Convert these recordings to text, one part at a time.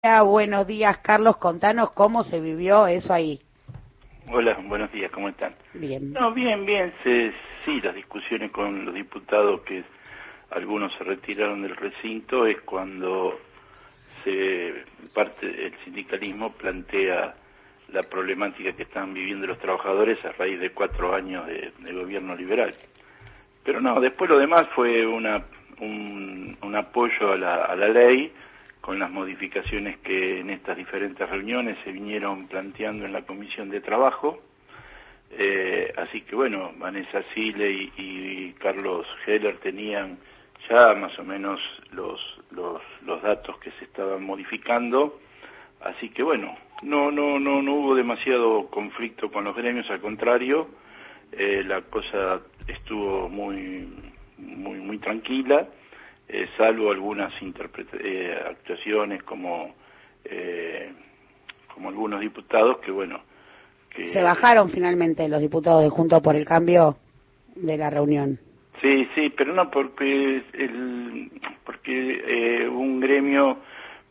Buenos días, Carlos. Contanos cómo se vivió eso ahí. Hola, buenos días, ¿cómo están? Bien. No, bien, bien. sí, las discusiones con los diputados, que algunos se retiraron del recinto, es cuando se parte el sindicalismo plantea la problemática que están viviendo los trabajadores a raíz de cuatro años de, gobierno liberal. Pero no, después lo demás fue una, un, apoyo a la, a la ley con las modificaciones que en estas diferentes reuniones se vinieron planteando en la Comisión de Trabajo. Eh, así que bueno, Vanessa Sile y, Carlos Heller tenían ya más o menos los, los, los, datos que se estaban modificando. Así que bueno, no, no, no, no hubo demasiado conflicto con los gremios, al contrario, eh, la cosa estuvo muy, muy, muy tranquila eh, salvo algunas eh, actuaciones como eh, como algunos diputados que bueno que se bajaron finalmente los diputados de Juntos por el Cambio de la reunión. Sí sí pero no porque el porque un gremio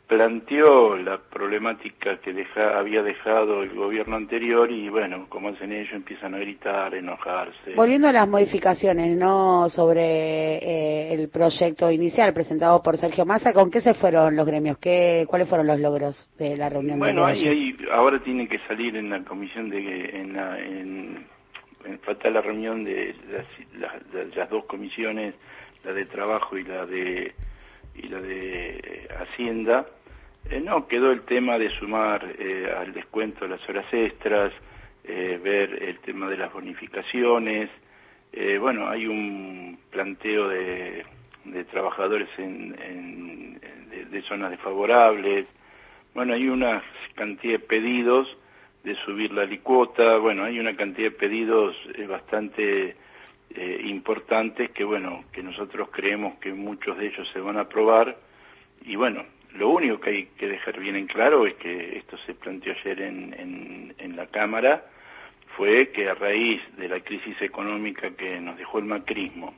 planteó la problemática que deja, había dejado el gobierno anterior y bueno, como hacen ellos, empiezan a gritar, a enojarse. Volviendo a las modificaciones, ¿no? Sobre eh, el proyecto inicial presentado por Sergio Massa, ¿con qué se fueron los gremios? ¿Qué, ¿Cuáles fueron los logros de la reunión? Bueno, ahí, ahora tiene que salir en la comisión de... En la, en, falta la reunión de las, las dos comisiones, la de trabajo y la de y la de Hacienda, eh, no, quedó el tema de sumar eh, al descuento de las horas extras, eh, ver el tema de las bonificaciones. bueno, hay un planteo de, trabajadores en, de, zonas desfavorables. Bueno, hay una cantidad de pedidos de subir la licuota. Bueno, hay una cantidad de pedidos bastante importantes que, bueno, que nosotros creemos que muchos de ellos se van a aprobar. Y bueno, lo único que hay que dejar bien en claro es que esto se planteó ayer en, en, la Cámara, fue que a raíz de la crisis económica que nos dejó el macrismo,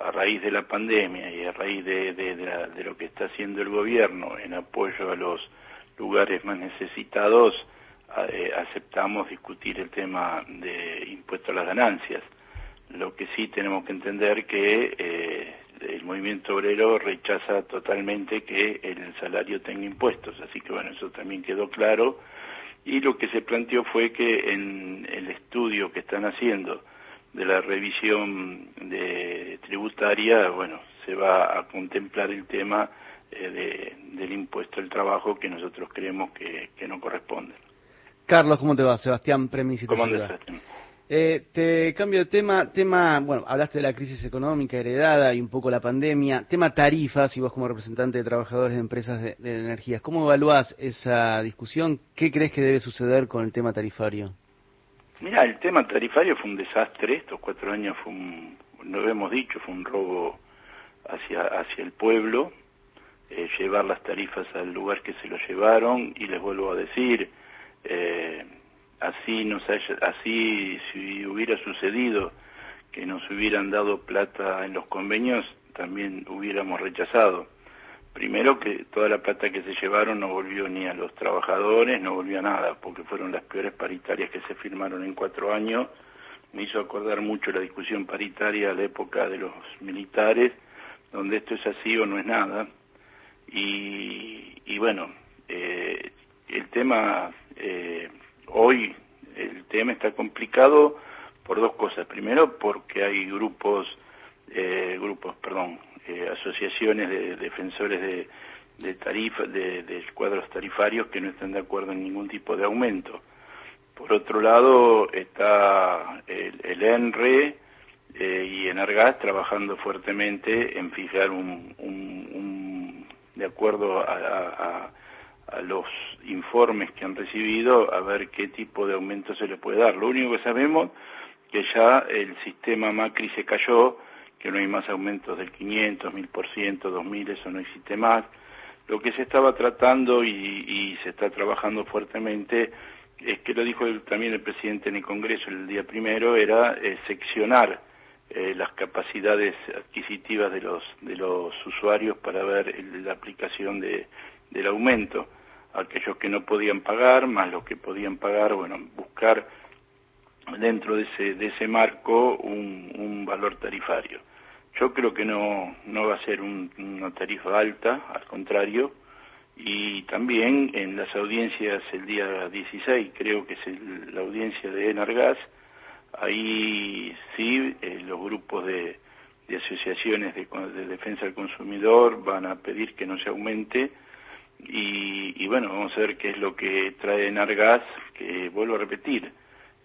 a raíz de la pandemia y a raíz de, de, lo que está haciendo el gobierno en apoyo a los lugares más necesitados, eh, aceptamos discutir el tema de impuesto a las ganancias. Lo que sí tenemos que entender que eh, el movimiento obrero rechaza totalmente que el salario tenga impuestos, así que bueno, eso también quedó claro. Y lo que se planteó fue que en el estudio que están haciendo de la revisión de tributaria, bueno, se va a contemplar el tema eh, del impuesto al trabajo que nosotros creemos que, no corresponde. Carlos, ¿cómo te va? Sebastián Premisi. ¿Cómo eh, te cambio de tema, tema, bueno, hablaste de la crisis económica heredada y un poco la pandemia, tema tarifas y vos como representante de trabajadores de empresas de, energías, ¿cómo evaluás esa discusión? ¿Qué crees que debe suceder con el tema tarifario? Mira, el tema tarifario fue un desastre, estos cuatro años fue un, lo hemos dicho, fue un robo hacia, hacia el pueblo, eh, llevar las tarifas al lugar que se lo llevaron y les vuelvo a decir, eh, así nos así si hubiera sucedido que nos hubieran dado plata en los convenios también hubiéramos rechazado. Primero que toda la plata que se llevaron no volvió ni a los trabajadores no volvió a nada porque fueron las peores paritarias que se firmaron en cuatro años. Me hizo acordar mucho la discusión paritaria a la época de los militares donde esto es así o no es nada. Y, y bueno eh, el tema eh, hoy el tema está complicado por dos cosas. Primero, porque hay grupos, eh, grupos, perdón, eh, asociaciones de defensores de, de tarifas, de, cuadros tarifarios que no están de acuerdo en ningún tipo de aumento. Por otro lado, está el, el ENRE eh, y Enargas trabajando fuertemente en fijar un, un, de acuerdo a a los informes que han recibido a ver qué tipo de aumento se le puede dar. Lo único que sabemos que ya el sistema Macri se cayó, que no hay más aumentos del 500, 1000%, 2000, eso no existe más. Lo que se estaba tratando y, se está trabajando fuertemente es que lo dijo también el presidente en el Congreso el día primero, era eh, seccionar eh, las capacidades adquisitivas de los, de los usuarios para ver la aplicación de, del aumento. aquellos que no podían pagar, más los que podían pagar, bueno, buscar dentro de ese, de ese marco un, un valor tarifario. Yo creo que no, no va a ser una tarifa alta, al contrario, y también en las audiencias el día 16, creo que es la audiencia de Enargas, ahí sí eh, los grupos de, de asociaciones de, de, defensa del consumidor van a pedir que no se aumente y, y, bueno, vamos a ver qué es lo que trae Enargas, que vuelvo a repetir,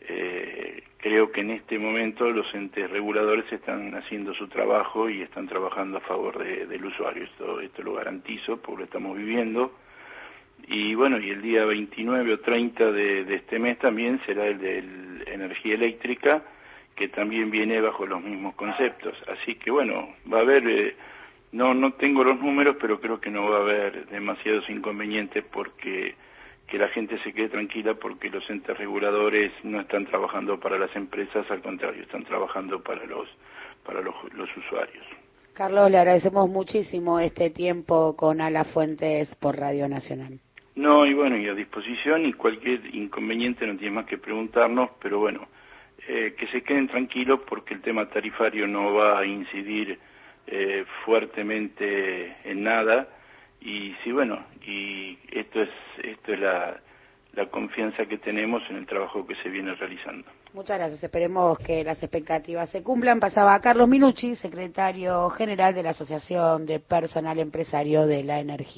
eh, creo que en este momento los entes reguladores están haciendo su trabajo y están trabajando a favor del usuario. Esto, esto lo garantizo porque lo estamos viviendo. Y bueno, y el día 29 o 30 de, este mes también será el de energía eléctrica, que también viene bajo los mismos conceptos. Así que bueno, va a haber, eh, no, no tengo los números, pero creo que no va a haber demasiados inconvenientes porque que la gente se quede tranquila porque los entes reguladores no están trabajando para las empresas, al contrario, están trabajando para los para los, los usuarios. Carlos, le agradecemos muchísimo este tiempo con Ala Fuentes por Radio Nacional. No, y bueno, y a disposición y cualquier inconveniente no tiene más que preguntarnos, pero bueno, eh, que se queden tranquilos porque el tema tarifario no va a incidir eh, fuertemente en nada y sí, bueno, y esto es, esto es la, la confianza que tenemos en el trabajo que se viene realizando. Muchas gracias. Esperemos que las expectativas se cumplan. Pasaba Carlos Minucci, secretario general de la Asociación de Personal Empresario de la Energía.